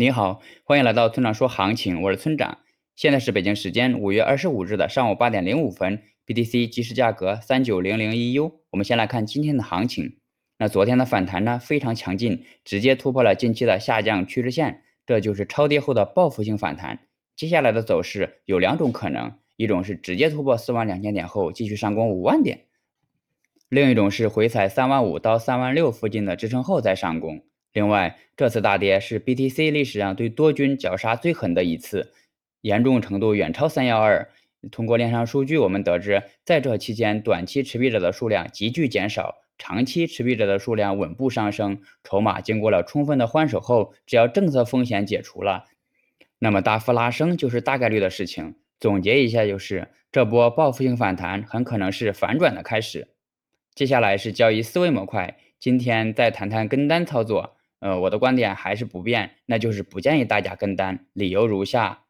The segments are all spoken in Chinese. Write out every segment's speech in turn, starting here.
你好，欢迎来到村长说行情，我是村长。现在是北京时间五月二十五日的上午八点零五分，BTC 即时价格三九零零一 U。我们先来看今天的行情。那昨天的反弹呢非常强劲，直接突破了近期的下降趋势线，这就是超跌后的报复性反弹。接下来的走势有两种可能，一种是直接突破四万两千点后继续上攻五万点，另一种是回踩三万五到三万六附近的支撑后再上攻。另外，这次大跌是 BTC 历史上对多军绞杀最狠的一次，严重程度远超三幺二。通过链上数据，我们得知，在这期间，短期持币者的数量急剧减少，长期持币者的数量稳步上升。筹码经过了充分的换手后，只要政策风险解除了，那么大幅拉升就是大概率的事情。总结一下，就是这波报复性反弹很可能是反转的开始。接下来是交易思维模块，今天再谈谈跟单操作。呃，我的观点还是不变，那就是不建议大家跟单。理由如下：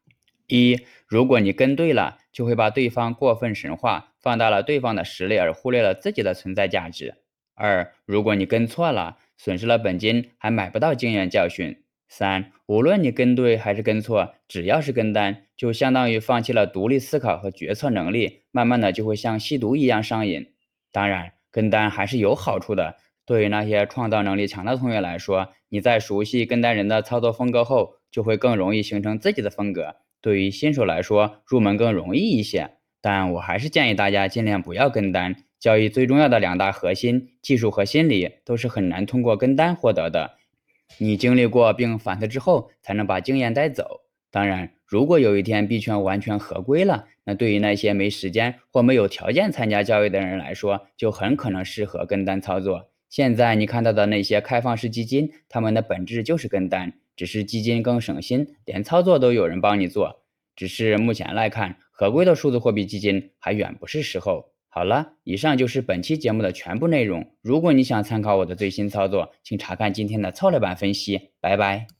一，如果你跟对了，就会把对方过分神化，放大了对方的实力，而忽略了自己的存在价值；二，如果你跟错了，损失了本金，还买不到经验教训；三，无论你跟对还是跟错，只要是跟单，就相当于放弃了独立思考和决策能力，慢慢的就会像吸毒一样上瘾。当然，跟单还是有好处的。对于那些创造能力强的同学来说，你在熟悉跟单人的操作风格后，就会更容易形成自己的风格。对于新手来说，入门更容易一些。但我还是建议大家尽量不要跟单。交易最重要的两大核心，技术和心理，都是很难通过跟单获得的。你经历过并反思之后，才能把经验带走。当然，如果有一天币圈完全合规了，那对于那些没时间或没有条件参加交易的人来说，就很可能适合跟单操作。现在你看到的那些开放式基金，它们的本质就是跟单，只是基金更省心，连操作都有人帮你做。只是目前来看，合规的数字货币基金还远不是时候。好了，以上就是本期节目的全部内容。如果你想参考我的最新操作，请查看今天的策略版分析。拜拜。